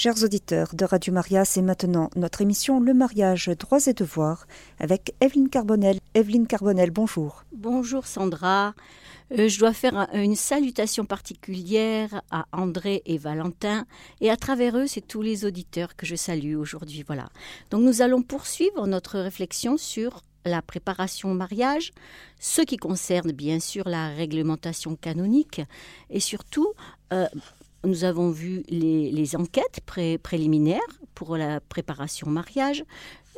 Chers auditeurs de Radio Maria, c'est maintenant notre émission Le mariage, droits et devoirs avec Evelyne Carbonel. Evelyne Carbonel, bonjour. Bonjour Sandra. Euh, je dois faire une salutation particulière à André et Valentin et à travers eux, c'est tous les auditeurs que je salue aujourd'hui. Voilà. Donc nous allons poursuivre notre réflexion sur la préparation au mariage, ce qui concerne bien sûr la réglementation canonique et surtout euh, nous avons vu les, enquêtes préliminaires pour la préparation au mariage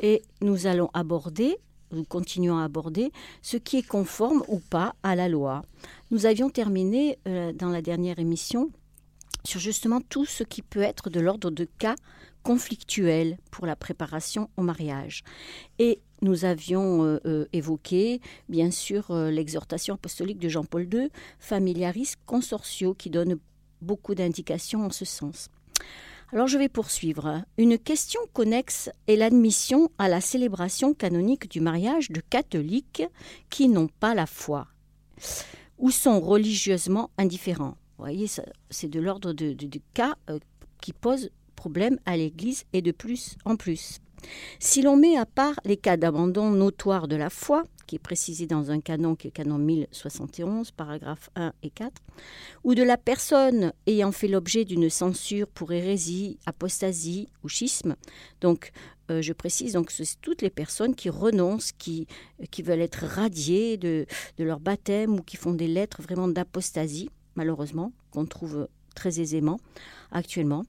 et nous allons aborder, nous continuons à aborder ce qui est conforme ou pas à la loi. Nous avions terminé euh, dans la dernière émission sur justement tout ce qui peut être de l'ordre de cas conflictuels pour la préparation au mariage. Et nous avions euh, euh, évoqué, bien sûr, l'exhortation apostolique de Jean-Paul II, Familiaris Consortio, qui donne beaucoup d'indications en ce sens. Alors je vais poursuivre. Une question connexe est l'admission à la célébration canonique du mariage de catholiques qui n'ont pas la foi ou sont religieusement indifférents. Vous voyez, c'est de l'ordre de, cas euh, qui posent problème à l'Église et de plus en plus. Si l'on met à part les cas d'abandon notoire de la foi, qui est précisé dans un canon qui est le canon 1071, paragraphes 1 et 4, ou de la personne ayant fait l'objet d'une censure pour hérésie, apostasie ou schisme. Donc, euh, je précise, donc c'est toutes les personnes qui renoncent, qui, qui veulent être radiées de, de leur baptême ou qui font des lettres vraiment d'apostasie, malheureusement, qu'on trouve très aisément actuellement.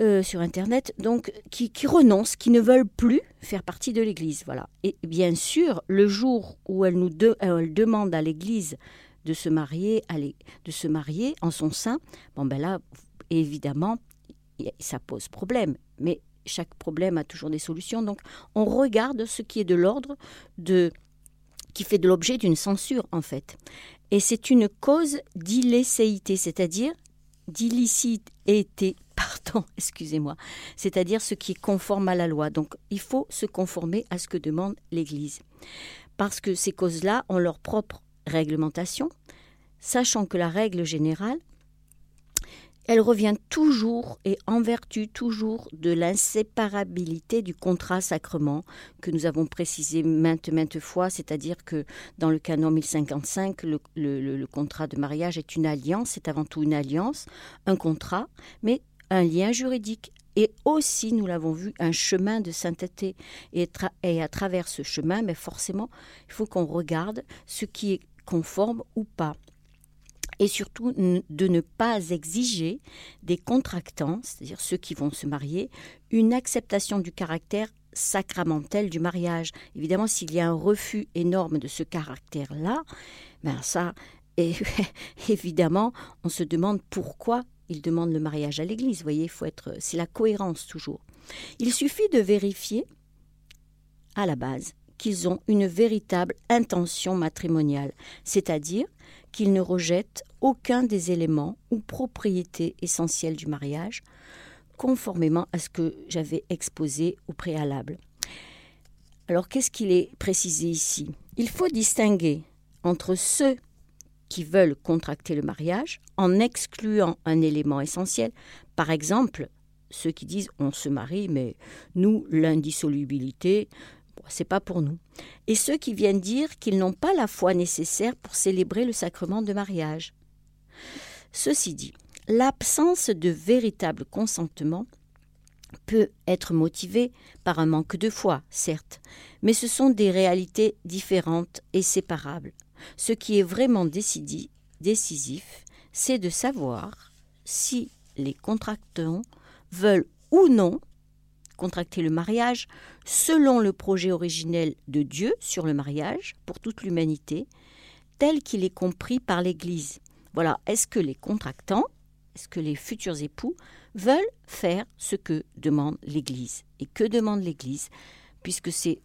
Euh, sur Internet, donc qui, renoncent, qui ne veulent plus faire partie de l'Église. Voilà. Et bien sûr, le jour où elle nous elle demande à l'Église de se marier, de se marier en son sein, bon ben là, évidemment, ça pose problème. Mais chaque problème a toujours des solutions. Donc, on regarde ce qui est de l'ordre de qui fait de l'objet d'une censure en fait. Et c'est une cause d'illécéité, c'est-à-dire d'illicité pardon, excusez-moi, c'est-à-dire ce qui est conforme à la loi. Donc il faut se conformer à ce que demande l'Église. Parce que ces causes-là ont leur propre réglementation, sachant que la règle générale, elle revient toujours et en vertu toujours de l'inséparabilité du contrat sacrement que nous avons précisé maintes fois, c'est-à-dire que dans le canon 1055, le, le contrat de mariage est une alliance, c'est avant tout une alliance, un contrat, mais un lien juridique et aussi, nous l'avons vu, un chemin de sainteté. Et, à travers ce chemin, mais forcément, il faut qu'on regarde ce qui est conforme ou pas. Et surtout, de ne pas exiger des contractants, c'est-à-dire ceux qui vont se marier, une acceptation du caractère sacramentel du mariage. Évidemment, s'il y a un refus énorme de ce caractère-là, ben ça, et, évidemment, on se demande pourquoi il demande le mariage à l'Église. Voyez, faut être, c'est la cohérence toujours. Il suffit de vérifier à la base qu'ils ont une véritable intention matrimoniale, c'est-à-dire qu'ils ne rejettent aucun des éléments ou propriétés essentielles du mariage, conformément à ce que j'avais exposé au préalable. Alors qu'est-ce qu'il est précisé ici? Il faut distinguer entre ceux qui veulent contracter le mariage en excluant un élément essentiel. Par exemple, ceux qui disent on se marie, mais nous, l'indissolubilité, c'est pas pour nous. Et ceux qui viennent dire qu'ils n'ont pas la foi nécessaire pour célébrer le sacrement de mariage. Ceci dit, l'absence de véritable consentement peut être motivée par un manque de foi, certes, mais ce sont des réalités différentes et séparables. Ce qui est vraiment décisif, c'est de savoir si les contractants veulent ou non contracter le mariage selon le projet originel de Dieu sur le mariage pour toute l'humanité, tel qu'il est compris par l'Église. Voilà, est-ce que les contractants, est-ce que les futurs époux veulent faire ce que demande l'Église Et que demande l'Église Puisque c'est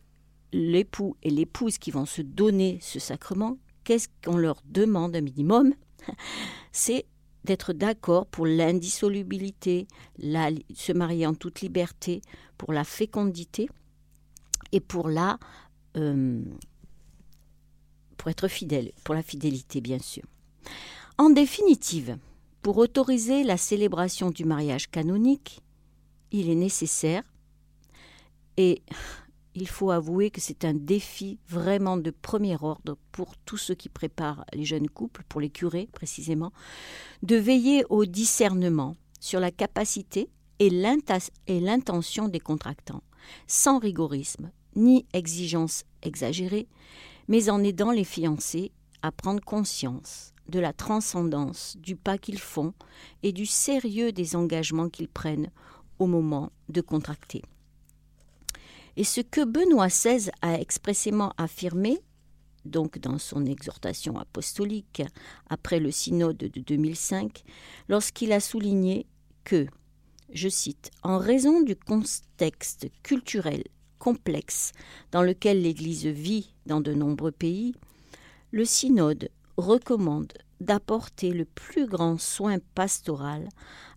l'époux et l'épouse qui vont se donner ce sacrement, qu'est-ce qu'on leur demande un minimum C'est d'être d'accord pour l'indissolubilité, se marier en toute liberté, pour la fécondité et pour la euh, pour être fidèle, pour la fidélité bien sûr. En définitive, Pour autoriser la célébration du mariage canonique, il est nécessaire, et il faut avouer que c'est un défi vraiment de premier ordre pour tous ceux qui préparent les jeunes couples, pour les curés précisément, de veiller au discernement sur la capacité et l'intention des contractants, sans rigorisme ni exigence exagérée, mais en aidant les fiancés à prendre conscience de la transcendance du pas qu'ils font et du sérieux des engagements qu'ils prennent au moment de contracter. Et ce que Benoît XVI a expressément affirmé, donc dans son exhortation apostolique après le synode de 2005, lorsqu'il a souligné que, je cite, En raison du contexte culturel complexe dans lequel l'Église vit dans de nombreux pays, le synode recommande d'apporter le plus grand soin pastoral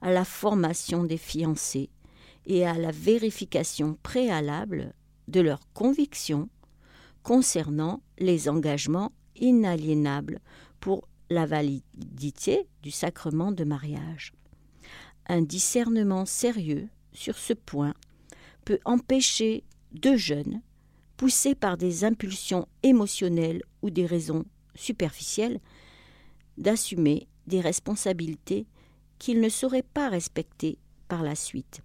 à la formation des fiancés et à la vérification préalable de leurs convictions concernant les engagements inaliénables pour la validité du sacrement de mariage. Un discernement sérieux sur ce point peut empêcher deux jeunes, poussés par des impulsions émotionnelles ou des raisons superficielles, d'assumer des responsabilités qu'ils ne sauraient pas respecter par la suite.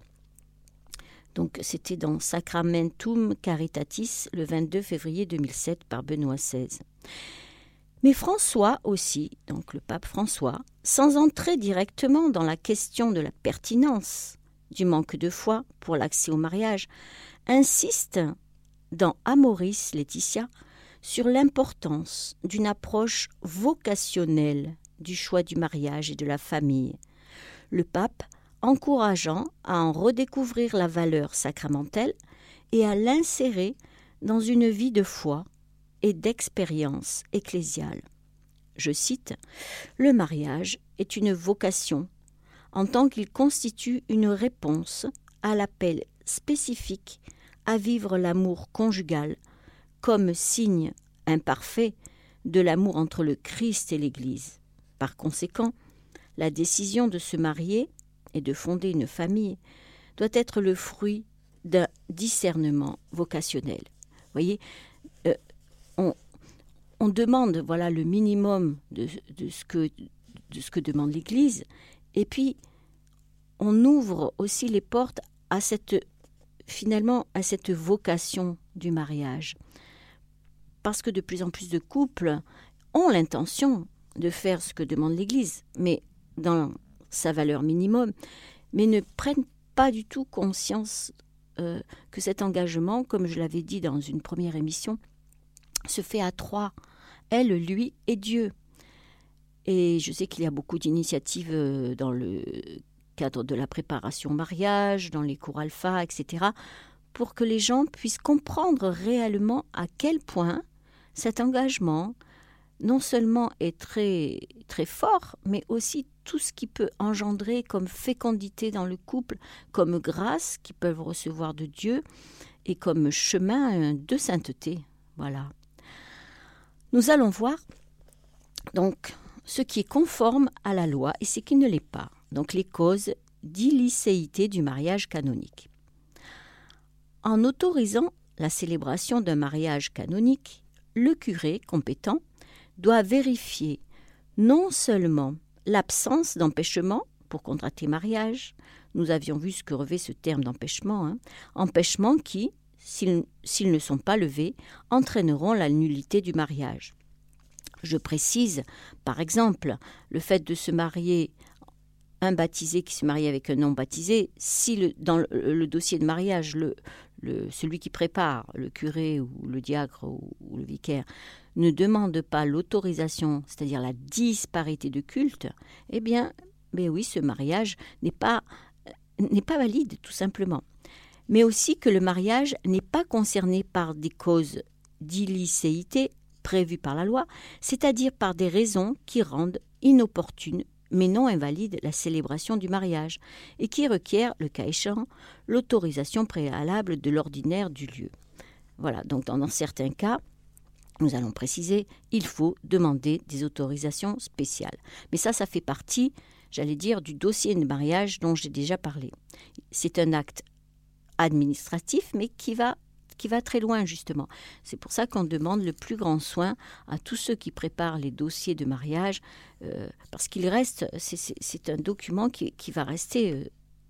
Donc c'était dans Sacramentum Caritatis le 22 février 2007 par Benoît XVI. Mais François aussi, donc le pape François, sans entrer directement dans la question de la pertinence du manque de foi pour l'accès au mariage, insiste dans Amoris Laetitia sur l'importance d'une approche vocationnelle du choix du mariage et de la famille. Le pape encourageant à en redécouvrir la valeur sacramentelle et à l'insérer dans une vie de foi et d'expérience ecclésiale. Je cite Le mariage est une vocation en tant qu'il constitue une réponse à l'appel spécifique à vivre l'amour conjugal comme signe imparfait de l'amour entre le Christ et l'Église. Par conséquent, la décision de se marier et de fonder une famille doit être le fruit d'un discernement vocationnel. Vous voyez, euh, on, demande voilà le minimum de, de, ce que, de ce que demande l'Église, et puis on ouvre aussi les portes à cette finalement à cette vocation du mariage. Parce que de plus en plus de couples ont l'intention de faire ce que demande l'Église, mais dans sa valeur minimum, mais ne prennent pas du tout conscience euh, que cet engagement, comme je l'avais dit dans une première émission, se fait à trois, elle, lui et Dieu. Et je sais qu'il y a beaucoup d'initiatives euh, dans le cadre de la préparation au mariage, dans les cours alpha, etc., pour que les gens puissent comprendre réellement à quel point cet engagement non seulement est très très fort, mais aussi tout ce qui peut engendrer comme fécondité dans le couple, comme grâce qu'ils peuvent recevoir de Dieu et comme chemin de sainteté. Voilà. Nous allons voir donc ce qui est conforme à la loi et ce qui ne l'est pas. Donc les causes d'illicéité du mariage canonique. En autorisant la célébration d'un mariage canonique, le curé compétent doit vérifier non seulement l'absence d'empêchement pour contracter mariage, nous avions vu ce que revêt ce terme d'empêchement, hein, empêchement qui, s'ils ne sont pas levés, entraîneront la nullité du mariage. Je précise, par exemple, le fait de se marier un baptisé qui se marie avec un non baptisé, si le, dans le, dossier de mariage, le, celui qui prépare, le curé ou le diacre ou, le vicaire, ne demande pas l'autorisation, c'est-à-dire la disparité de culte, eh bien, mais oui, ce mariage n'est pas, n'est pas valide, tout simplement. Mais aussi que le mariage n'est pas concerné par des causes d'illicéité prévues par la loi, c'est-à-dire par des raisons qui rendent inopportune mais non invalide la célébration du mariage, et qui requiert, le cas échéant, l'autorisation préalable de l'ordinaire du lieu. Voilà, donc dans certains cas, nous allons préciser, il faut demander des autorisations spéciales. Mais ça, ça fait partie j'allais dire, du dossier de mariage dont j'ai déjà parlé. C'est un acte administratif, mais qui va qui va très loin justement. C'est pour ça qu'on demande le plus grand soin à tous ceux qui préparent les dossiers de mariage, euh, parce qu'il reste, c'est un document qui, va rester euh,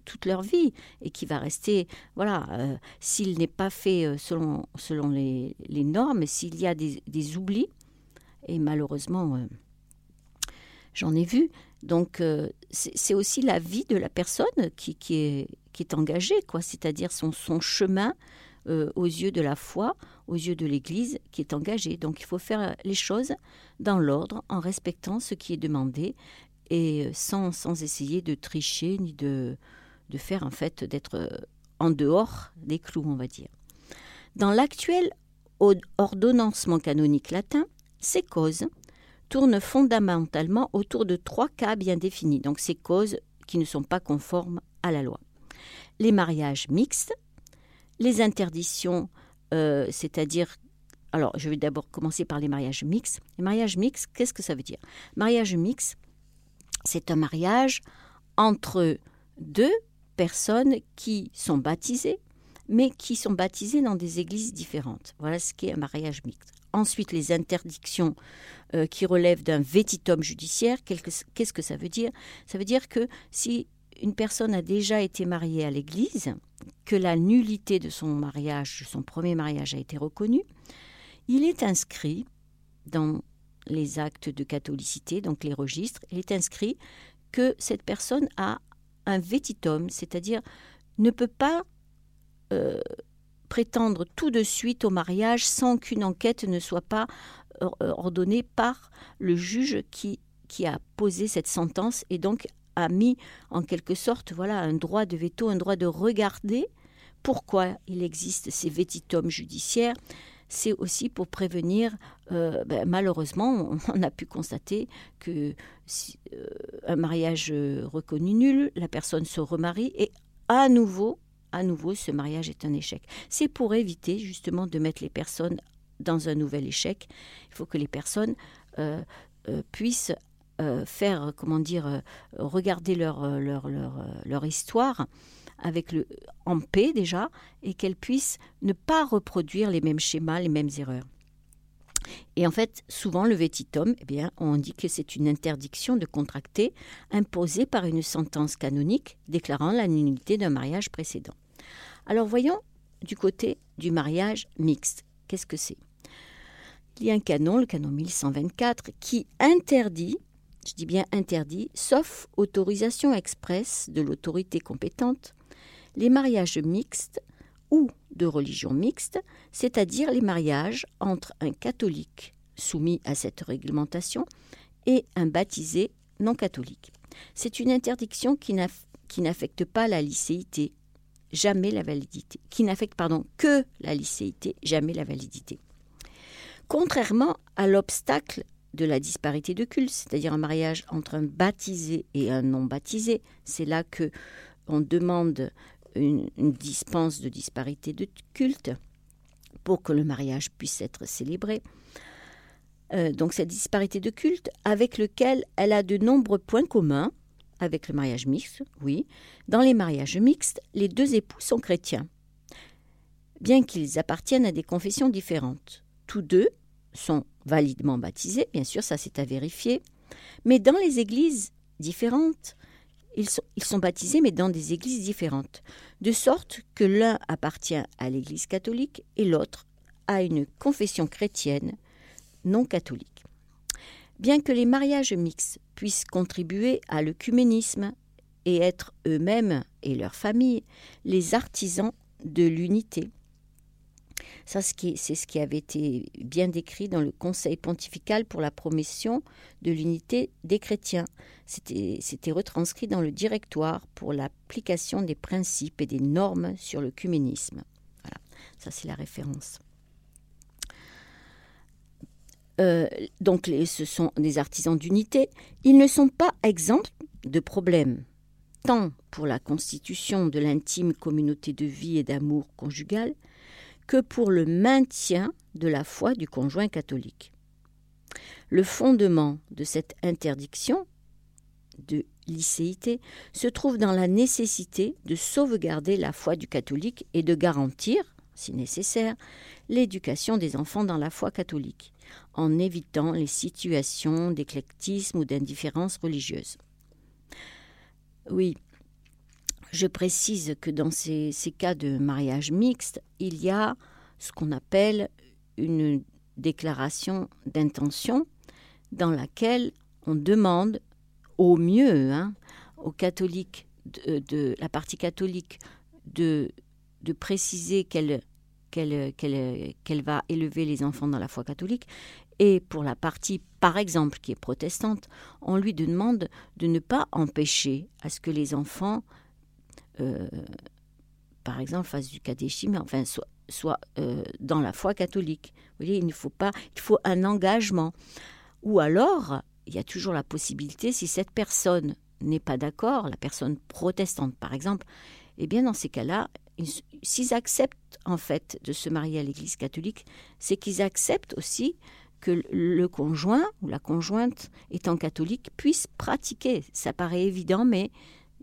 toute leur vie et qui va rester, voilà, euh, s'il n'est pas fait selon, selon les, normes, s'il y a des, oublis, et malheureusement, j'en ai vu, donc c'est aussi la vie de la personne qui, qui, est, qui est engagée, quoi, c'est-à-dire son, son chemin euh, aux yeux de la foi, aux yeux de l'Église qui est engagée. Donc il faut faire les choses dans l'ordre, en respectant ce qui est demandé et sans, sans essayer de tricher ni de, de faire en fait d'être euh, en dehors des clous, on va dire. Dans l'actuel ordonnancement canonique latin, ces causes tournent fondamentalement autour de trois cas bien définis, donc ces causes qui ne sont pas conformes à la loi. Les mariages mixtes, les interdictions, euh, c'est-à-dire alors, je vais d'abord commencer par les mariages mixtes. Les mariages mixtes, qu'est-ce que ça veut dire? Mariage mixte, c'est un mariage entre deux personnes qui sont baptisées, mais qui sont baptisées dans des églises différentes. Voilà ce qu'est un mariage mixte. Ensuite, les interdictions euh, qui relèvent d'un vétitum judiciaire, qu'est-ce que ça veut dire? Ça veut dire que si une personne a déjà été mariée à l'Église, que la nullité de son mariage, son premier mariage a été reconnue, il est inscrit dans les actes de catholicité, donc les registres, il est inscrit que cette personne a un vétitum, c'est-à-dire ne peut pas euh, prétendre tout de suite au mariage sans qu'une enquête ne soit pas euh, ordonnée par le juge qui, qui a posé cette sentence et donc mis en quelque sorte voilà un droit de veto, un droit de regarder pourquoi il existe ces vétitums judiciaires. C'est aussi pour prévenir, euh, ben, malheureusement, on a pu constater que euh, un mariage reconnu nul, la personne se remarie et à nouveau, à nouveau, ce mariage est un échec. C'est pour éviter justement de mettre les personnes dans un nouvel échec. Il faut que les personnes euh, puissent euh, faire, comment dire, euh, regarder leur, euh, leur, leur, leur, histoire avec le, en paix déjà, et qu'elles puissent ne pas reproduire les mêmes schémas, les mêmes erreurs. Et en fait, souvent, le vétitum, eh bien, on dit que c'est une interdiction de contracter imposée par une sentence canonique déclarant la nullité d'un mariage précédent. Alors voyons du côté du mariage mixte. Qu'est-ce que c'est? Il y a un canon, le canon 1124, qui interdit je dis bien interdit, sauf autorisation expresse de l'autorité compétente, les mariages mixtes ou de religion mixte, c'est-à-dire les mariages entre un catholique soumis à cette réglementation et un baptisé non catholique. C'est une interdiction qui n'affecte pas la licéité, jamais la validité, qui n'affecte pardon que la licéité, jamais la validité. Contrairement à l'obstacle de la disparité de culte, c'est-à-dire un mariage entre un baptisé et un non baptisé. C'est là que on demande une, dispense de disparité de culte pour que le mariage puisse être célébré. Euh, donc cette disparité de culte avec lequel elle a de nombreux points communs avec le mariage mixte, oui. Dans les mariages mixtes, les deux époux sont chrétiens, bien qu'ils appartiennent à des confessions différentes. Tous deux sont validement baptisés, bien sûr, ça c'est à vérifier, mais dans les églises différentes, ils sont, baptisés, mais dans des églises différentes, de sorte que l'un appartient à l'Église catholique et l'autre à une confession chrétienne non catholique. Bien que les mariages mixtes puissent contribuer à l'œcuménisme et être eux-mêmes et leurs familles les artisans de l'unité, c'est ce qui avait été bien décrit dans le Conseil pontifical pour la promotion de l'unité des chrétiens. C'était retranscrit dans le directoire pour l'application des principes et des normes sur le cuménisme. Voilà, ça c'est la référence. Euh, donc ce sont des artisans d'unité. Ils ne sont pas exempts de problèmes, tant pour la constitution de l'intime communauté de vie et d'amour conjugal, que pour le maintien de la foi du conjoint catholique. Le fondement de cette interdiction de licéité, se trouve dans la nécessité de sauvegarder la foi du catholique et de garantir, si nécessaire, l'éducation des enfants dans la foi catholique, en évitant les situations d'éclectisme ou d'indifférence religieuse. Oui, je précise que dans ces, cas de mariage mixte, il y a ce qu'on appelle une déclaration d'intention dans laquelle on demande au mieux hein, aux catholiques, de, la partie catholique, de, préciser qu'elle va élever les enfants dans la foi catholique. Et pour la partie, par exemple, qui est protestante, on lui demande de ne pas empêcher à ce que les enfants, euh, par exemple, fassent du catéchisme, enfin, soient, soit, euh, dans la foi catholique. Voyez, il ne faut pas, il faut un engagement. Ou alors, il y a toujours la possibilité, si cette personne n'est pas d'accord, la personne protestante par exemple, eh bien dans ces cas-là, s'ils acceptent en fait de se marier à l'Église catholique, c'est qu'ils acceptent aussi que le conjoint ou la conjointe étant catholique puisse pratiquer. Ça paraît évident, mais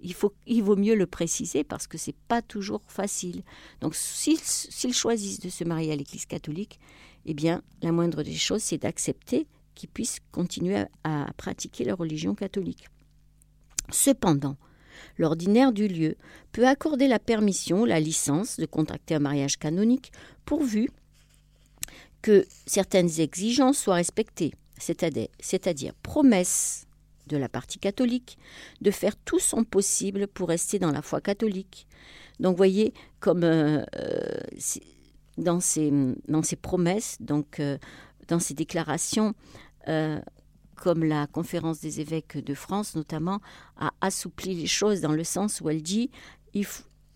il, vaut mieux le préciser parce que c'est pas toujours facile. Donc s'ils choisissent de se marier à l'Église catholique, eh bien la moindre des choses, c'est d'accepter qui puissent continuer à, pratiquer la religion catholique. Cependant, l'ordinaire du lieu peut accorder la permission, la licence de contracter un mariage canonique pourvu que certaines exigences soient respectées, c'est-à-dire promesse de la partie catholique de faire tout son possible pour rester dans la foi catholique. Donc voyez, comme euh, euh, dans, ces, dans promesses, donc euh, dans ces déclarations, comme la conférence des évêques de France notamment, a assoupli les choses dans le sens où elle dit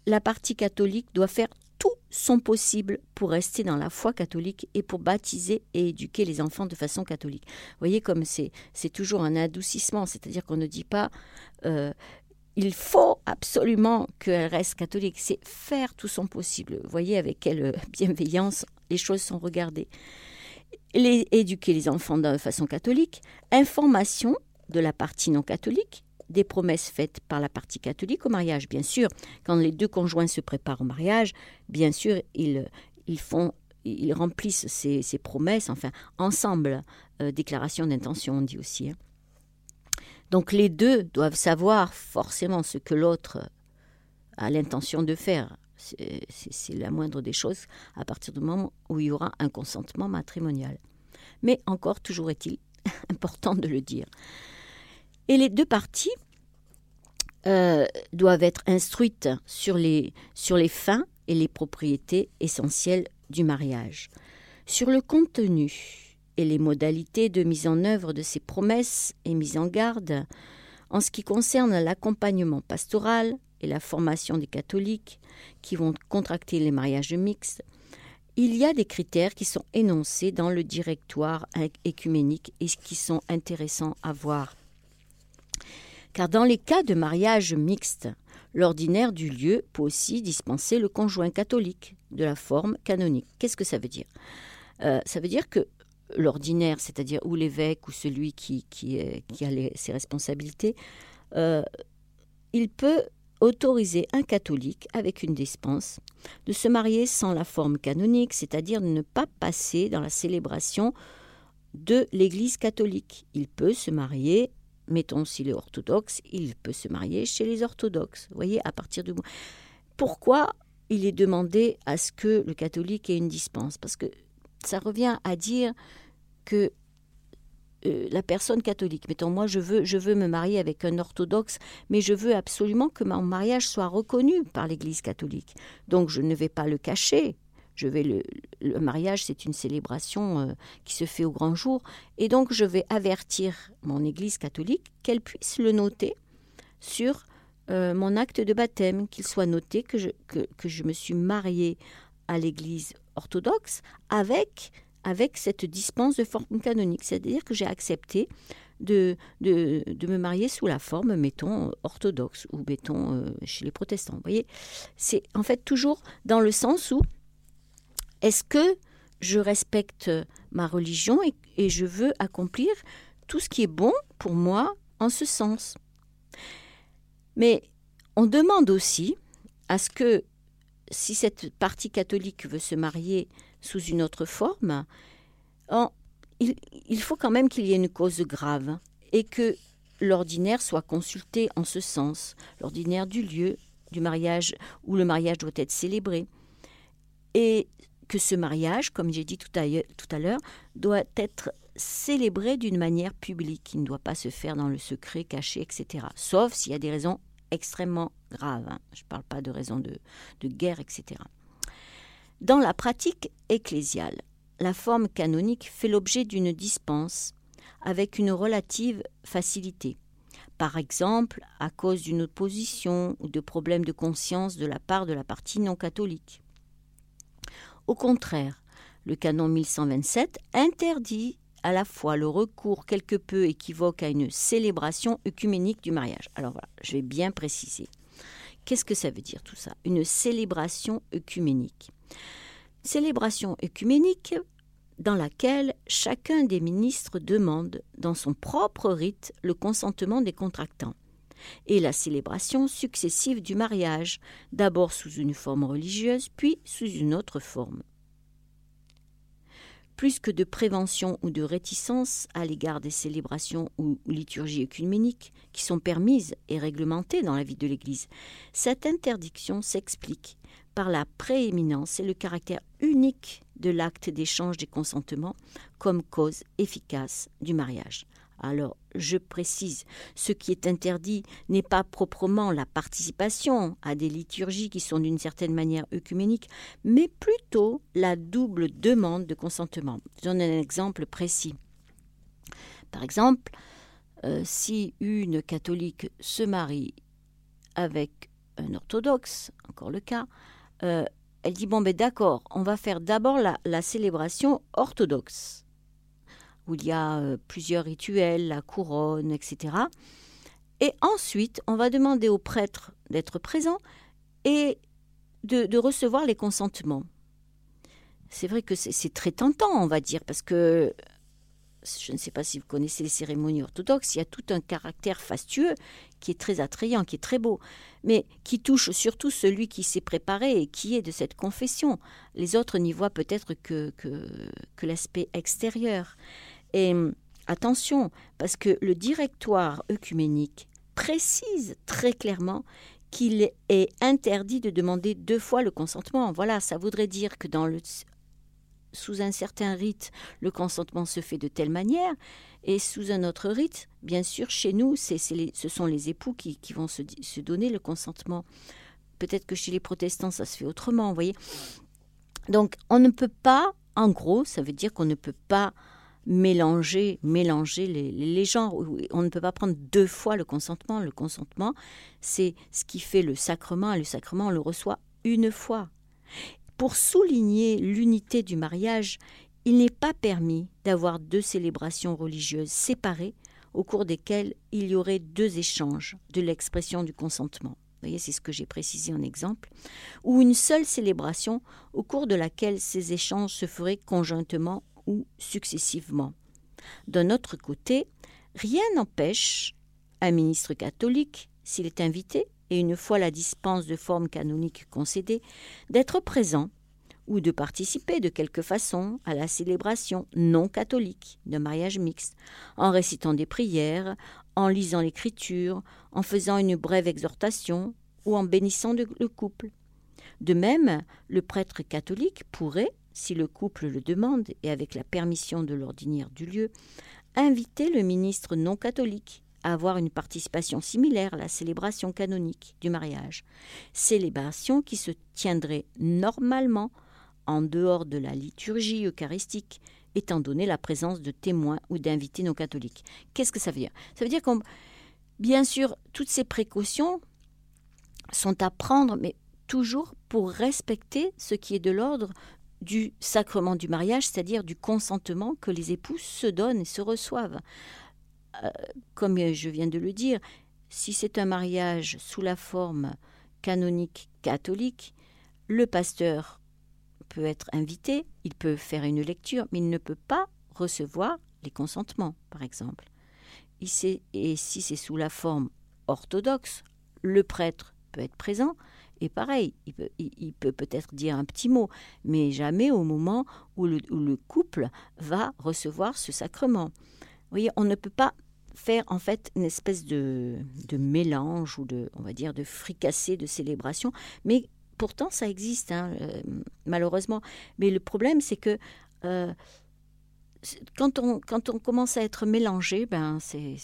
la partie catholique doit faire tout son possible pour rester dans la foi catholique et pour baptiser et éduquer les enfants de façon catholique. Vous voyez comme c'est, c'est toujours un adoucissement, c'est-à-dire qu'on ne dit pas euh, il faut absolument qu'elle reste catholique, c'est faire tout son possible. Vous voyez avec quelle bienveillance les choses sont regardées les, éduquer les enfants de façon catholique, information de la partie non catholique, des promesses faites par la partie catholique au mariage. Bien sûr, quand les deux conjoints se préparent au mariage, bien sûr, ils, ils font ils remplissent ces, ces promesses, enfin, ensemble, euh, déclaration d'intention, on dit aussi. Hein. Donc les deux doivent savoir forcément ce que l'autre a l'intention de faire. C'est la moindre des choses à partir du moment où il y aura un consentement matrimonial. Mais encore, toujours est-il important de le dire. Et les deux parties euh, doivent être instruites sur les, sur les fins et les propriétés essentielles du mariage. Sur le contenu et les modalités de mise en œuvre de ces promesses et mise en garde, en ce qui concerne l'accompagnement pastoral, et la formation des catholiques qui vont contracter les mariages mixtes, il y a des critères qui sont énoncés dans le directoire écuménique et qui sont intéressants à voir. Car dans les cas de mariage mixte, l'ordinaire du lieu peut aussi dispenser le conjoint catholique de la forme canonique. Qu'est-ce que ça veut dire? Euh, Ça veut dire que l'ordinaire, c'est-à-dire ou l'évêque ou celui qui, a ses responsabilités, euh, il peut autoriser un catholique avec une dispense de se marier sans la forme canonique, c'est-à-dire de ne pas passer dans la célébration de l'Église catholique. Il peut se marier, mettons s'il est orthodoxe, il peut se marier chez les orthodoxes. Vous voyez, à partir du Pourquoi il est demandé à ce que le catholique ait une dispense? Parce que ça revient à dire que euh, la personne catholique. Mettons, moi, je veux, je veux me marier avec un orthodoxe, mais je veux absolument que mon mariage soit reconnu par l'Église catholique. Donc, je ne vais pas le cacher. Je vais le, mariage, c'est une célébration euh, qui se fait au grand jour, et donc je vais avertir mon Église catholique qu'elle puisse le noter sur euh, mon acte de baptême, qu'il soit noté que je, que, je me suis mariée à l'Église orthodoxe avec avec cette dispense de forme canonique. C'est-à-dire que j'ai accepté de, de, me marier sous la forme, mettons, orthodoxe ou mettons euh, chez les protestants. Vous voyez, c'est en fait toujours dans le sens où est-ce que je respecte ma religion et, je veux accomplir tout ce qui est bon pour moi en ce sens? Mais on demande aussi à ce que, si cette partie catholique veut se marier sous une autre forme, il, faut quand même qu'il y ait une cause grave et que l'ordinaire soit consulté en ce sens, l'ordinaire du lieu du mariage où le mariage doit être célébré. Et que ce mariage, comme j'ai dit tout à l'heure, doit être célébré d'une manière publique. Il ne doit pas se faire dans le secret, caché, etc. Sauf s'il y a des raisons extrêmement graves. Hein. Je ne parle pas de raisons de, de guerre, etc. Dans la pratique ecclésiale, la forme canonique fait l'objet d'une dispense avec une relative facilité. Par exemple, à cause d'une opposition ou de problèmes de conscience de la part de la partie non catholique. Au contraire, le canon 1127 interdit à la fois le recours quelque peu équivoque à une célébration œcuménique du mariage. Alors voilà, je vais bien préciser. Qu'est-ce que ça veut dire tout ça? Une célébration œcuménique. Célébration œcuménique dans laquelle chacun des ministres demande, dans son propre rite, le consentement des contractants, et la célébration successive du mariage, d'abord sous une forme religieuse, puis sous une autre forme. Plus que de prévention ou de réticence à l'égard des célébrations ou liturgies œcuméniques qui sont permises et réglementées dans la vie de l'Église, cette interdiction s'explique par la prééminence et le caractère unique de l'acte d'échange des consentements comme cause efficace du mariage. Alors, je précise, ce qui est interdit n'est pas proprement la participation à des liturgies qui sont d'une certaine manière œcuméniques, mais plutôt la double demande de consentement. Je donne un exemple précis. Par exemple, euh, si une catholique se marie avec un orthodoxe, encore le cas, euh, elle dit bon ben d'accord, on va faire d'abord la, célébration orthodoxe, où il y a euh, plusieurs rituels, la couronne, etc. Et ensuite, on va demander au prêtre d'être présent et de, recevoir les consentements. C'est vrai que c'est très tentant, on va dire, parce que je ne sais pas si vous connaissez les cérémonies orthodoxes, il y a tout un caractère fastueux qui est très attrayant, qui est très beau, mais qui touche surtout celui qui s'est préparé et qui est de cette confession. Les autres n'y voient peut-être que l'aspect extérieur. Et attention, parce que le directoire œcuménique précise très clairement qu'il est interdit de demander deux fois le consentement. Voilà, ça voudrait dire que dans le sous un certain rite, le consentement se fait de telle manière, et sous un autre rite, bien sûr, chez nous, ce sont les époux qui, vont se, donner le consentement. Peut-être que chez les protestants, ça se fait autrement, vous voyez. Donc, on ne peut pas, en gros, ça veut dire qu'on ne peut pas mélanger, mélanger les, les, genres. On ne peut pas prendre deux fois le consentement. Le consentement, c'est ce qui fait le sacrement, et le sacrement, on le reçoit une fois. Pour souligner l'unité du mariage, il n'est pas permis d'avoir deux célébrations religieuses séparées au cours desquelles il y aurait deux échanges de l'expression du consentement. Vous voyez, c'est ce que j'ai précisé en exemple, ou une seule célébration au cours de laquelle ces échanges se feraient conjointement ou successivement. D'un autre côté, rien n'empêche un ministre catholique, s'il est invité, et une fois la dispense de forme canonique concédée, d'être présent ou de participer de quelque façon à la célébration non catholique de mariage mixte, en récitant des prières, en lisant l'écriture, en faisant une brève exhortation ou en bénissant le couple. De même, le prêtre catholique pourrait, si le couple le demande et avec la permission de l'ordinaire du lieu, inviter le ministre non catholique avoir une participation similaire à la célébration canonique du mariage, célébration qui se tiendrait normalement en dehors de la liturgie eucharistique, étant donné la présence de témoins ou d'invités non catholiques. Qu'est-ce que ça veut dire? Ça veut dire qu'on, bien sûr, toutes ces précautions sont à prendre, mais toujours pour respecter ce qui est de l'ordre du sacrement du mariage, c'est-à-dire du consentement que les époux se donnent et se reçoivent. Euh, comme je viens de le dire, si c'est un mariage sous la forme canonique catholique, le pasteur peut être invité, il peut faire une lecture, mais il ne peut pas recevoir les consentements, par exemple. Et si c'est sous la forme orthodoxe, le prêtre peut être présent, et pareil, il peut, peut-être dire un petit mot, mais jamais au moment où le, couple va recevoir ce sacrement. Vous voyez, on ne peut pas faire en fait une espèce de, mélange ou de, on va dire, de fricassé de célébration, mais pourtant ça existe, hein, euh, malheureusement. Mais le problème, c'est que euh, quand, on, quand on commence à être mélangé, ben c'est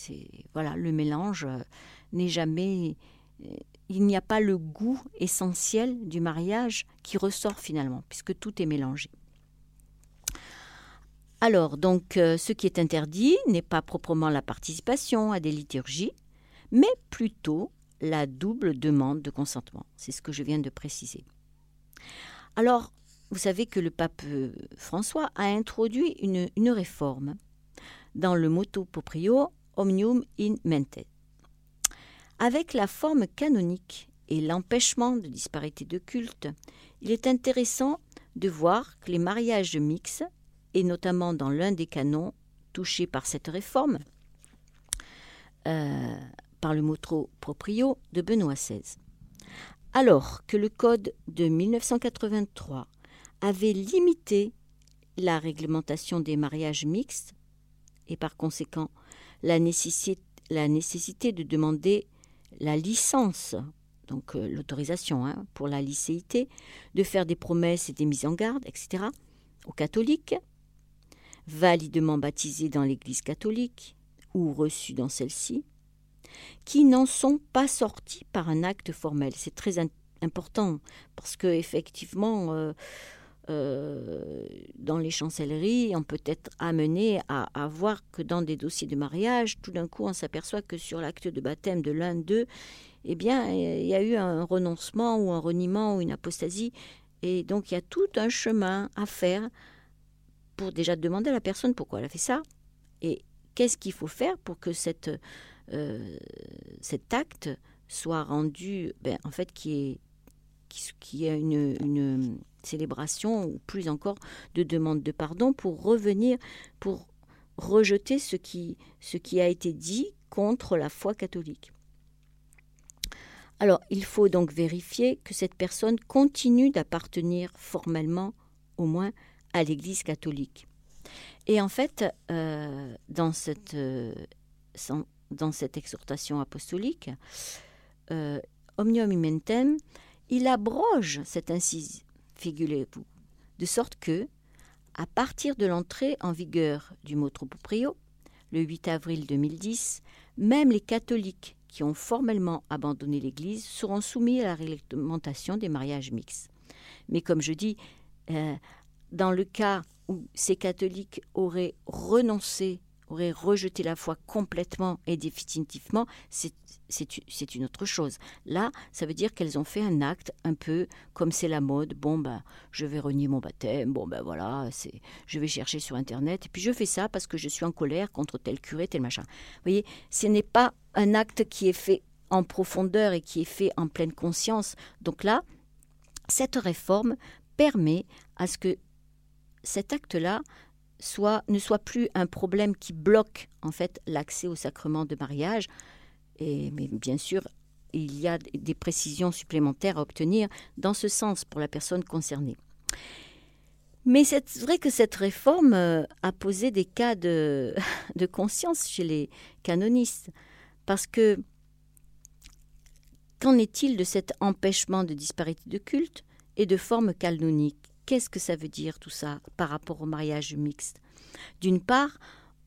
voilà, le mélange euh, n'est jamais, il n'y a pas le goût essentiel du mariage qui ressort finalement, puisque tout est mélangé. Alors, donc, euh, ce qui est interdit n'est pas proprement la participation à des liturgies, mais plutôt la double demande de consentement. C'est ce que je viens de préciser. Alors, vous savez que le pape euh, François a introduit une, une réforme dans le motu proprio omnium in mente. Avec la forme canonique et l'empêchement de disparité de culte, il est intéressant de voir que les mariages mixtes et notamment dans l'un des canons touchés par cette réforme, euh, par le motro proprio de Benoît XVI. Alors que le Code de 1983 avait limité la réglementation des mariages mixtes et par conséquent la nécessité de demander la licence, donc euh, l'autorisation hein, pour la licéité, de faire des promesses et des mises en garde, etc., aux catholiques, validement baptisés dans l'Église catholique ou reçus dans celle-ci, qui n'en sont pas sortis par un acte formel. C'est très important parce que effectivement, euh, euh, dans les chancelleries, on peut être amené à, voir que dans des dossiers de mariage, tout d'un coup, on s'aperçoit que sur l'acte de baptême de l'un d'eux, eh bien, il y a eu un renoncement ou un reniement ou une apostasie, et donc il y a tout un chemin à faire pour déjà demander à la personne pourquoi elle a fait ça et qu'est-ce qu'il faut faire pour que cette, euh, cet acte soit rendu, ben, en fait, qui est qui, une, une, célébration ou plus encore de demande de pardon pour revenir, pour rejeter ce qui, ce qui a été dit contre la foi catholique. Alors, il faut donc vérifier que cette personne continue d'appartenir formellement, au moins, à l'Église catholique. Et en fait, euh, dans, cette, euh, dans cette exhortation apostolique, euh, Omnium Imentem, il abroge cette incise, figurez-vous, de sorte que, à partir de l'entrée en vigueur du mot proprio, le 8 avril 2010, même les catholiques qui ont formellement abandonné l'Église seront soumis à la réglementation des mariages mixtes. Mais comme je dis, dans le cas où ces catholiques auraient renoncé, auraient rejeté la foi complètement et définitivement, c'est une autre chose. Là, ça veut dire qu'elles ont fait un acte un peu comme c'est la mode. Bon, ben, je vais renier mon baptême. Bon, ben voilà, c'est, je vais chercher sur Internet. Et puis je fais ça parce que je suis en colère contre tel curé, tel machin. Vous voyez, ce n'est pas un acte qui est fait en profondeur et qui est fait en pleine conscience. Donc là, cette réforme permet à ce que cet acte-là ne soit plus un problème qui bloque en fait l'accès au sacrement de mariage. Mais bien sûr, il y a des précisions supplémentaires à obtenir dans ce sens pour la personne concernée. Mais c'est vrai que cette réforme euh, a posé des cas de conscience chez les canonistes, parce que qu'en est-il de cet empêchement de disparité de culte et de forme canonique Qu'est-ce que ça veut dire tout ça par rapport au mariage mixte? D'une part,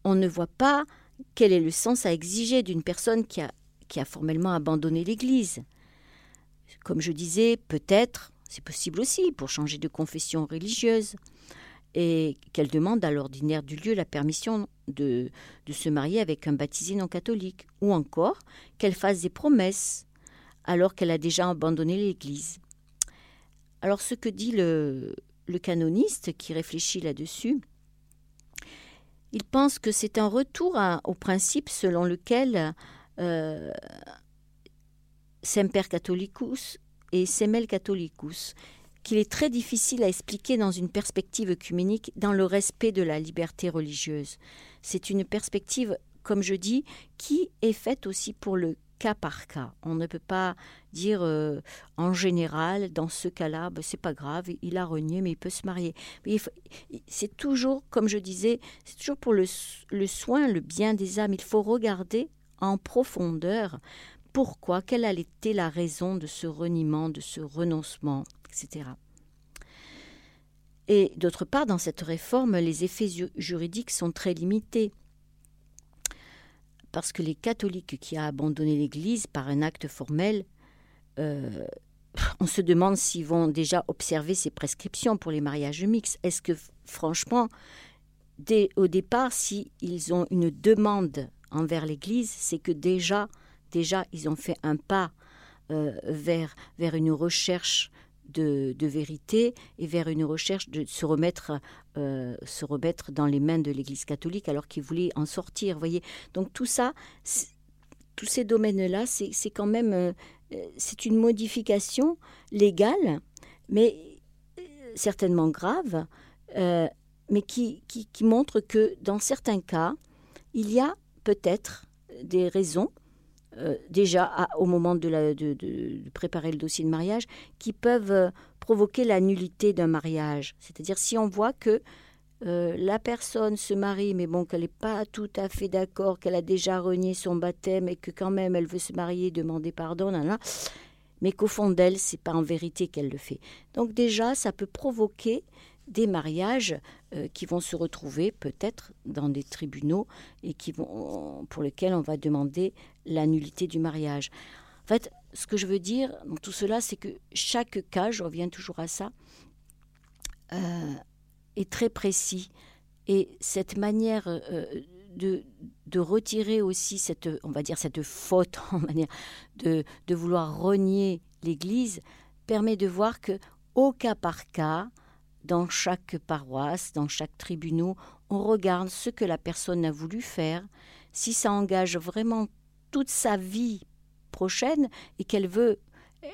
on ne voit pas quel est le sens à exiger d'une personne qui a, qui a formellement abandonné l'Église. Comme je disais, peut-être, c'est possible aussi, pour changer de confession religieuse, et qu'elle demande à l'ordinaire du lieu la permission de, de se marier avec un baptisé non catholique, ou encore qu'elle fasse des promesses alors qu'elle a déjà abandonné l'Église. Alors ce que dit le, le canoniste qui réfléchit là-dessus, il pense que c'est un retour au principe selon lequel euh, Semper Catholicus et Semel Catholicus, qu'il est très difficile à expliquer dans une perspective œcuménique dans le respect de la liberté religieuse. C'est une perspective, comme je dis, qui est faite aussi pour le cas par cas. On ne peut pas dire euh, en général, dans ce cas-là, ben, c'est pas grave, il a renié, mais il peut se marier. C'est toujours, comme je disais, c'est toujours pour le, le soin, le bien des âmes. Il faut regarder en profondeur pourquoi, quelle a été la raison de ce reniement, de ce renoncement, etc. Et d'autre part, dans cette réforme, les effets juridiques sont très limités. Parce que les catholiques qui ont abandonné l'Église par un acte formel, euh, on se demande s'ils vont déjà observer ces prescriptions pour les mariages mixtes. Est-ce que, franchement, dès, au départ, s'ils ont une demande envers l'Église, c'est que déjà, déjà, ils ont fait un pas euh, vers, vers une recherche de, vérité et vers une recherche de se remettre, euh, se remettre dans les mains de l'Église catholique alors qu'ils voulaient en sortir. Voyez, donc tout ça, tous ces domaines-là, c'est quand même euh, une modification légale, mais euh, certainement grave, mais qui, qui montre que dans certains cas, il y a peut-être des raisons euh, déjà au moment de, préparer le dossier de mariage, qui peuvent euh, provoquer la nullité d'un mariage. C'est-à-dire si on voit que euh, la personne se marie, mais bon, qu'elle n'est pas tout à fait d'accord, qu'elle a déjà renié son baptême et que quand même elle veut se marier, demander pardon, mais qu'au fond d'elle, c'est pas en vérité qu'elle le fait. Donc déjà, ça peut provoquer des mariages euh, qui vont se retrouver peut-être dans des tribunaux et qui vont, pour lesquels on va demander la nullité du mariage. En fait, ce que je veux dire dans tout cela, c'est que chaque cas, je reviens toujours à ça, euh, est très précis. Et cette manière euh, de, de, retirer aussi cette, on va dire, cette faute en manière de, de vouloir renier l'Église permet de voir que au cas par cas, dans chaque paroisse, dans chaque tribunal, on regarde ce que la personne a voulu faire, si ça engage vraiment toute sa vie prochaine et qu'elle veut,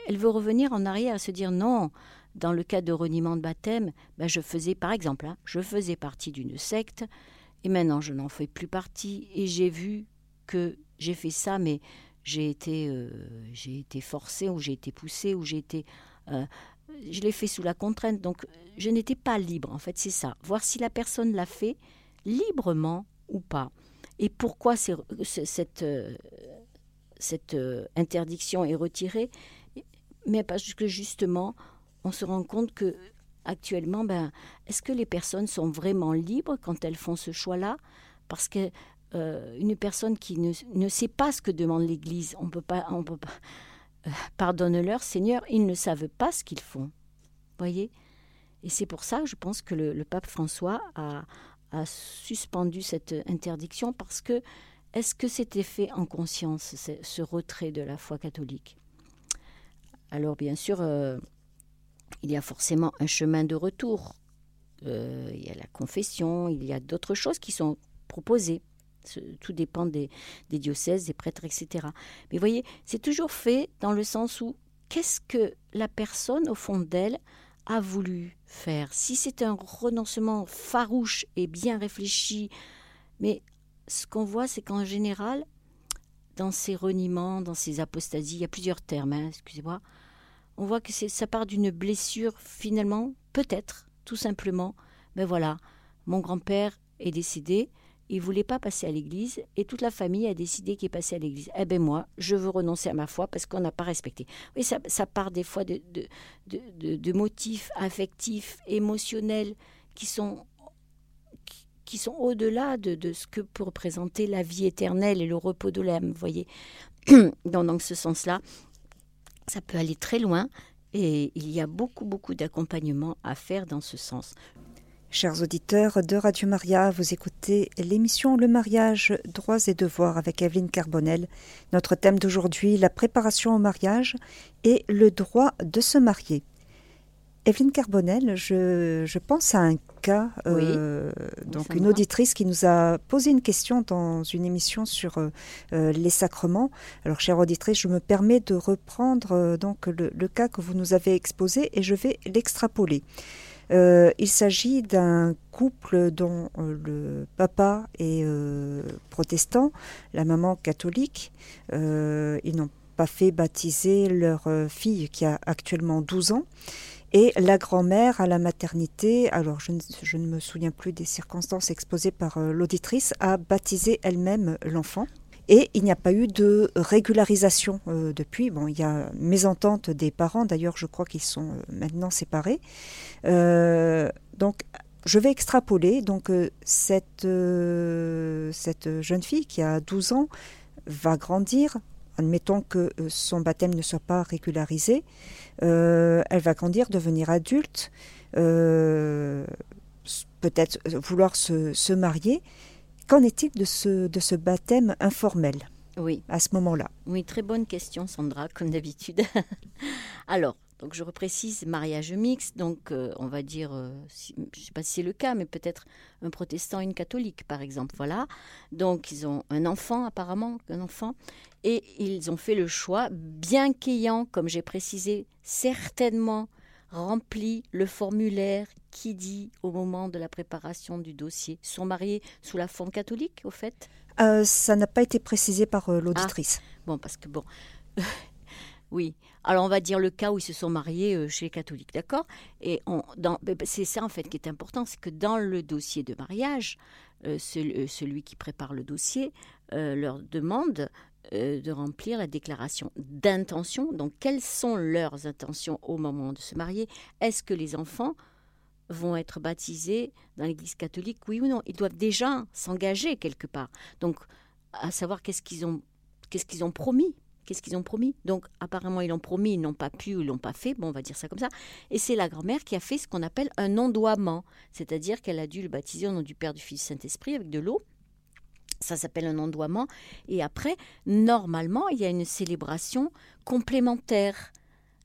elle veut revenir en arrière et se dire non. Dans le cas de reniement de baptême, ben je faisais, par exemple, hein, je faisais partie d'une secte et maintenant je n'en fais plus partie et j'ai vu que j'ai fait ça, mais j'ai été, euh, j'ai été forcée ou j'ai été poussée ou j'ai été euh, je l'ai fait sous la contrainte, donc je n'étais pas libre, en fait, c'est ça. Voir si la personne l'a fait librement ou pas. Et pourquoi cette, euh, cette euh, interdiction est retirée? Mais parce que justement, on se rend compte que actuellement, ben, est-ce que les personnes sont vraiment libres quand elles font ce choix-là? Parce que euh, une personne qui ne, ne, sait pas ce que demande l'Église, on peut pas, on peut pas Pardonne-leur, Seigneur, ils ne savent pas ce qu'ils font. Voyez? Et c'est pour ça, je pense que le, pape François a, suspendu cette interdiction parce que est-ce que c'était fait en conscience, ce, retrait de la foi catholique? Alors, bien sûr, euh, il y a forcément un chemin de retour. Euh, il y a la confession, il y a d'autres choses qui sont proposées tout dépend des, diocèses, des prêtres, etc. Mais voyez, c'est toujours fait dans le sens où qu'est-ce que la personne, au fond d'elle, a voulu faire? Si c'est un renoncement farouche et bien réfléchi, mais ce qu'on voit, c'est qu'en général, dans ces reniements, dans ces apostasies, il y a plusieurs termes, hein, excusez-moi, on voit que ça part d'une blessure finalement, peut-être, tout simplement, mais voilà, mon grand-père est décédé, il voulait pas passer à l'église et toute la famille a décidé qu'il passé à l'église. Eh ben moi, je veux renoncer à ma foi parce qu'on n'a pas respecté. Oui, ça, part des fois de, de, motifs affectifs, émotionnels qui sont qui sont au-delà de, ce que peut représenter la vie éternelle et le repos de l'âme, vous voyez. dans, dans ce sens-là, ça peut aller très loin et il y a beaucoup, beaucoup d'accompagnement à faire dans ce sens. Chers auditeurs de Radio Maria, vous écoutez l'émission Le mariage, droits et devoirs avec Evelyne Carbonel. Notre thème d'aujourd'hui, la préparation au mariage et le droit de se marier. Evelyne Carbonel, je, pense à un cas, euh, donc une auditrice qui nous a posé une question dans une émission sur euh, euh, les sacrements. Alors, chère auditrice, je me permets de reprendre donc le, cas que vous nous avez exposé et je vais l'extrapoler. Il s'agit d'un couple dont le papa est protestant, la maman catholique. ils n'ont pas fait baptiser leur fille qui a actuellement 12 ans. Et la grand-mère à la maternité, alors je ne, me souviens plus des circonstances exposées par euh, l'auditrice, a baptisé elle-même l'enfant. Et il n'y a pas eu de régularisation euh, depuis. Bon, il y a mésentente des parents, d'ailleurs je crois qu'ils sont euh, maintenant séparés. donc je vais extrapoler. Donc cette, cette jeune fille qui a 12 ans va grandir, admettons que son baptême ne soit pas régularisé. Euh, elle va grandir, devenir adulte, euh, peut-être vouloir se, marier. Qu'en est-il de ce, de ce baptême informel oui. à ce moment-là? Oui, très bonne question, Sandra, comme d'habitude. Alors, donc je reprécise, mariage mixte, donc euh, on va dire, je ne sais pas si c'est le cas, mais peut-être un protestant et une catholique, par exemple. Voilà. Donc ils ont un enfant, apparemment, un enfant, et ils ont fait le choix, bien qu'ayant, comme j'ai précisé, certainement rempli le formulaire qui dit au moment de la préparation du dossier. sont mariés sous la forme catholique, au fait? Euh, Ça n'a pas été précisé par euh, l'auditrice. Ah, bon, parce que bon. oui. Alors on va dire le cas où ils se sont mariés euh, chez les catholiques, d'accord? Et c'est ça en fait qui est important, c'est que dans le dossier de mariage, celui qui prépare le dossier leur demande de remplir la déclaration d'intention. Donc, quelles sont leurs intentions au moment de se marier? Est-ce que les enfants vont être baptisés dans l'Église catholique, oui ou non Ils doivent déjà s'engager quelque part. Donc, à savoir qu'est-ce qu'ils ont, qu'est-ce qu'ils ont promis Qu'est-ce qu'ils ont promis Donc, apparemment, ils l'ont promis, ils n'ont pas pu ou ils l'ont pas fait. Bon, on va dire ça comme ça. Et c'est la grand-mère qui a fait ce qu'on appelle un ondoiement. C'est-à-dire qu'elle a dû le baptiser au nom du Père, du Fils, Saint-Esprit avec de l'eau. Ça s'appelle un ondoiement. Et après, normalement, il y a une célébration complémentaire.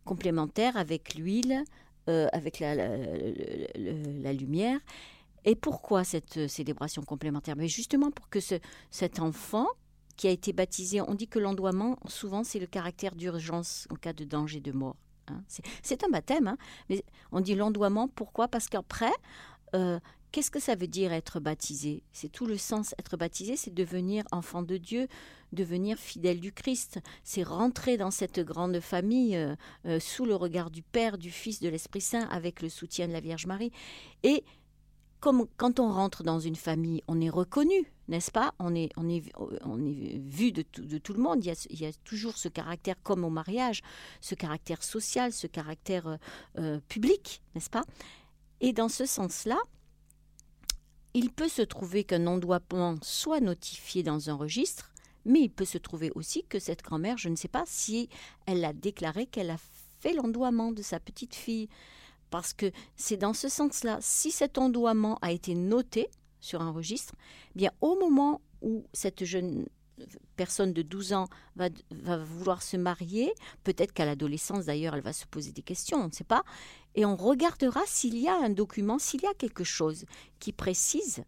Complémentaire avec l'huile, euh, avec la, lumière. Et pourquoi cette célébration complémentaire? Mais justement pour que ce, cet enfant qui a été baptisé, on dit que l'ondoiement, souvent, c'est le caractère d'urgence en cas de danger de mort. Hein. C'est un baptême, hein. mais on dit l'ondoiement, pourquoi? Parce qu'après, euh, Qu'est-ce que ça veut dire être baptisé? C'est tout le sens. Être baptisé, c'est devenir enfant de Dieu, devenir fidèle du Christ. C'est rentrer dans cette grande famille euh, euh, sous le regard du Père, du Fils, de l'Esprit Saint, avec le soutien de la Vierge Marie. Et comme quand on rentre dans une famille, on est reconnu, n'est-ce pas? On est, on, est, on est vu de, de tout le monde. Il y, a, il y, a, toujours ce caractère, comme au mariage, ce caractère social, ce caractère euh, public, n'est-ce pas? Et dans ce sens-là, il peut se trouver qu'un non-doigement soit notifié dans un registre, mais il peut se trouver aussi que cette grand-mère, je ne sais pas si elle a déclaré qu'elle a fait l'endoiement de sa petite fille. Parce que c'est dans ce sens-là, si cet endoiement a été noté sur un registre, eh bien au moment où cette jeune personne de 12 ans va, va vouloir se marier, peut-être qu'à l'adolescence d'ailleurs elle va se poser des questions, on ne sait pas, et on regardera s'il y a un document, s'il y a quelque chose qui précise,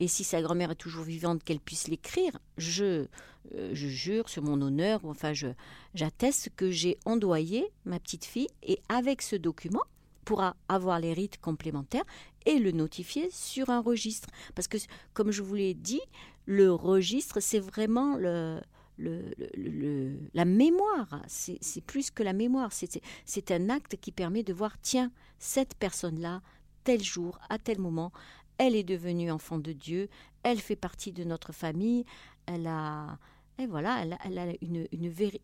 et si sa grand-mère est toujours vivante, qu'elle puisse l'écrire, je, euh, je jure sur mon honneur, enfin je j'atteste que j'ai endoyé ma petite fille, et avec ce document, pourra avoir les rites complémentaires et le notifier sur un registre. Parce que, comme je vous l'ai dit, le registre, c'est vraiment le, le, la mémoire. C'est plus que la mémoire. C'est un acte qui permet de voir, tiens, cette personne-là, tel jour, à tel moment, elle est devenue enfant de Dieu, elle fait partie de notre famille, elle a... Et voilà, elle, a une,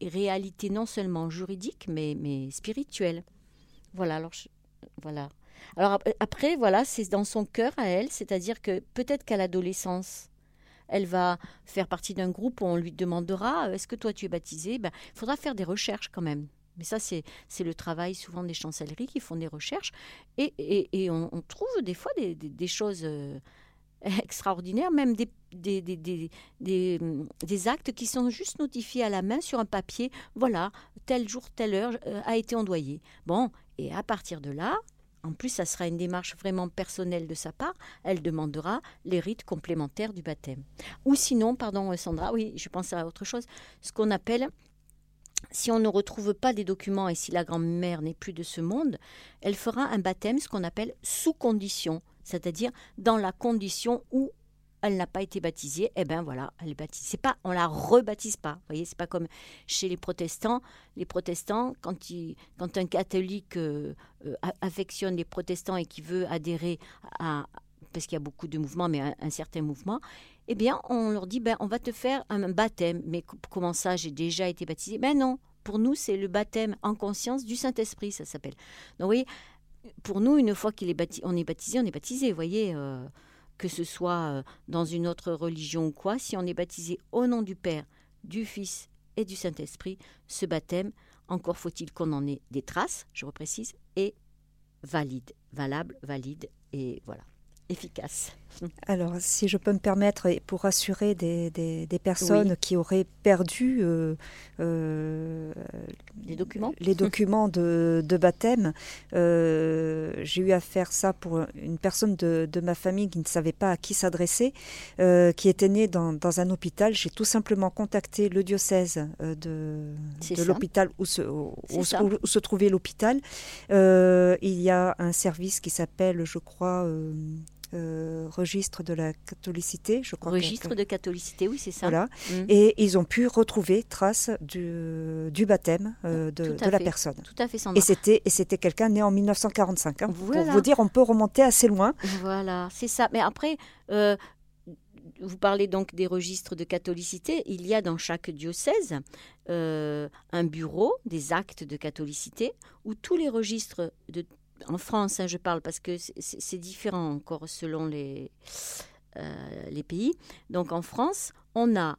réalité non seulement juridique, mais, mais spirituelle. Voilà, alors voilà. Alors après, voilà, c'est dans son cœur à elle, c'est-à-dire que peut-être qu'à l'adolescence, elle va faire partie d'un groupe où on lui demandera euh, est-ce que toi tu es baptisé ben, Il faudra faire des recherches quand même. Mais ça, c'est le travail souvent des chancelleries qui font des recherches. Et, et, on, trouve des fois des, des, choses euh, extraordinaires, même des, des, des, actes qui sont juste notifiés à la main sur un papier. Voilà, tel jour, telle heure euh, a été endoyé. Bon, et à partir de là, en plus, ça sera une démarche vraiment personnelle de sa part. Elle demandera les rites complémentaires du baptême. Ou sinon, pardon Sandra, oui, je pense à autre chose, ce qu'on appelle si on ne retrouve pas des documents et si la grand-mère n'est plus de ce monde, elle fera un baptême, ce qu'on appelle sous condition, c'est-à-dire dans la condition où elle n'a pas été baptisée, eh bien voilà, elle est baptisée. C'est pas, on la rebaptise pas. Vous voyez, c'est pas comme chez les protestants. Les protestants, quand, un catholique euh, euh, affectionne les protestants et qui veut adhérer à, parce qu'il y a beaucoup de mouvements, mais un, certain mouvement, eh bien, on leur dit, ben, on va te faire un baptême. Mais comment ça, j'ai déjà été baptisé Ben non, pour nous, c'est le baptême en conscience du Saint-Esprit, ça s'appelle. Donc, vous voyez, pour nous, une fois qu'on est, baptisé, on est baptisé, on est baptisé, vous voyez. Euh, que ce soit euh, dans une autre religion ou quoi, si on est baptisé au nom du Père, du Fils et du Saint-Esprit, ce baptême, encore faut-il qu'on en ait des traces, je reprécise, est valide, valable, valide, et voilà, efficace. Alors, si je peux me permettre, pour rassurer des, des, personnes qui auraient perdu euh, euh, les documents, les documents de, de baptême, euh, j'ai eu à faire ça pour une personne de, de, ma famille qui ne savait pas à qui s'adresser, qui était née dans, dans un hôpital. J'ai tout simplement contacté le diocèse de, de l'hôpital où se, où, où, se trouvait l'hôpital. il y a un service qui s'appelle, je crois, euh, registre de la catholicité, je crois. Registre de catholicité, oui, c'est ça. Voilà. Mm. Et ils ont pu retrouver trace du, du baptême euh, de, la personne. Tout à fait, Et c'était, et c'était quelqu'un né en 1945. Hein. Pour vous dire, on peut remonter assez loin. Voilà, c'est ça. Mais après, euh, vous parlez donc des registres de catholicité. Il y a dans chaque diocèse un bureau des actes de catholicité où tous les registres de en France, hein, je parle parce que c'est différent encore selon les, euh, les pays. Donc en France, on a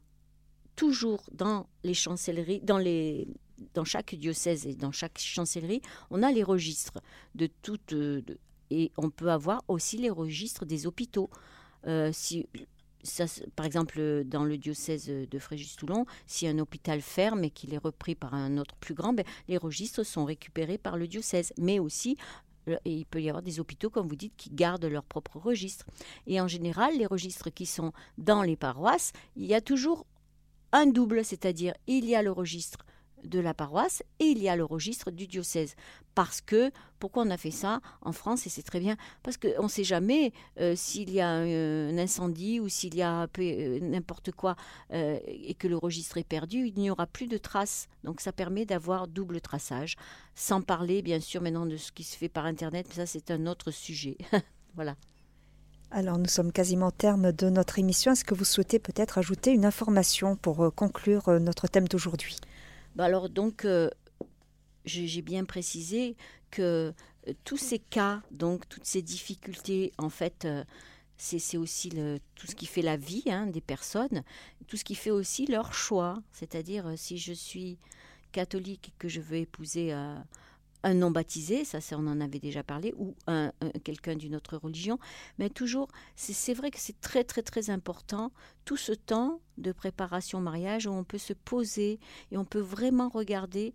toujours dans les chancelleries, dans les dans chaque diocèse et dans chaque chancellerie, on a les registres de toutes et on peut avoir aussi les registres des hôpitaux. Euh, si par exemple, dans le diocèse de Fréjus-Toulon, si un hôpital ferme et qu'il est repris par un autre plus grand, ben, les registres sont récupérés par le diocèse. Mais aussi, et il peut y avoir des hôpitaux, comme vous dites, qui gardent leur propre registre. Et en général, les registres qui sont dans les paroisses, il y a toujours un double, c'est-à-dire il y a le registre de la paroisse et il y a le registre du diocèse. Parce que, pourquoi on a fait ça en France, et c'est très bien, parce qu'on ne sait jamais euh, s'il y a un, incendie ou s'il y a euh, n'importe quoi euh, et que le registre est perdu, il n'y aura plus de traces. Donc ça permet d'avoir double traçage, sans parler bien sûr maintenant de ce qui se fait par Internet, mais ça c'est un autre sujet. voilà. Alors nous sommes quasiment au terme de notre émission. Est-ce que vous souhaitez peut-être ajouter une information pour conclure notre thème d'aujourd'hui? Bah, alors donc, euh, j'ai bien précisé que euh, tous ces cas, donc toutes ces difficultés, en fait, euh, c'est aussi tout ce qui fait la vie hein, des personnes, tout ce qui fait aussi leur choix. C'est-à-dire, si je suis catholique et que je veux épouser un non baptisé, ça on en avait déjà parlé, ou un, quelqu'un d'une autre religion, mais toujours, c'est vrai que c'est très très très important, tout ce temps de préparation au mariage où on peut se poser et on peut vraiment regarder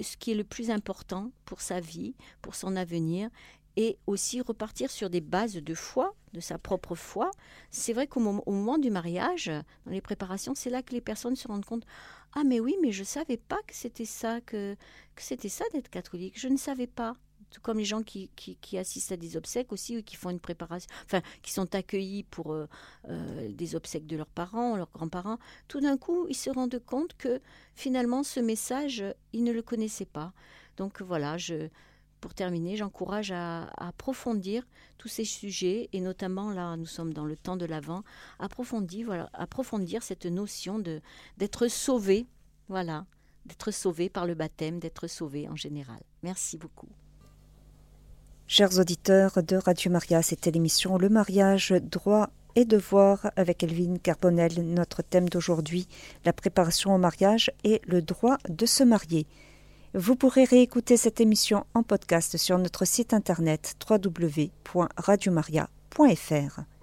ce qui est le plus important pour sa vie, pour son avenir, et aussi repartir sur des bases de foi, de sa propre foi. C'est vrai qu'au moment, du mariage, dans les préparations, c'est là que les personnes se rendent compte ah mais oui, mais je ne savais pas que c'était ça que, que c'était ça d'être catholique. Je ne savais pas. Tout comme les gens qui, qui, assistent à des obsèques aussi, ou qui font une préparation, enfin, qui sont accueillis pour euh, euh, des obsèques de leurs parents, leurs grands-parents, tout d'un coup, ils se rendent compte que finalement, ce message, ils ne le connaissaient pas. Donc voilà, je, pour terminer, j'encourage à, approfondir tous ces sujets, et notamment là, nous sommes dans le temps de l'Avent, approfondir, voilà, approfondir cette notion d'être sauvé, voilà, d'être sauvé par le baptême, d'être sauvé en général. Merci beaucoup. Chers auditeurs de Radio Maria, c'était l'émission Le mariage, droit et devoir avec Elvine Carbonel. Notre thème d'aujourd'hui, la préparation au mariage et le droit de se marier. Vous pourrez réécouter cette émission en podcast sur notre site internet www.radiomaria.fr.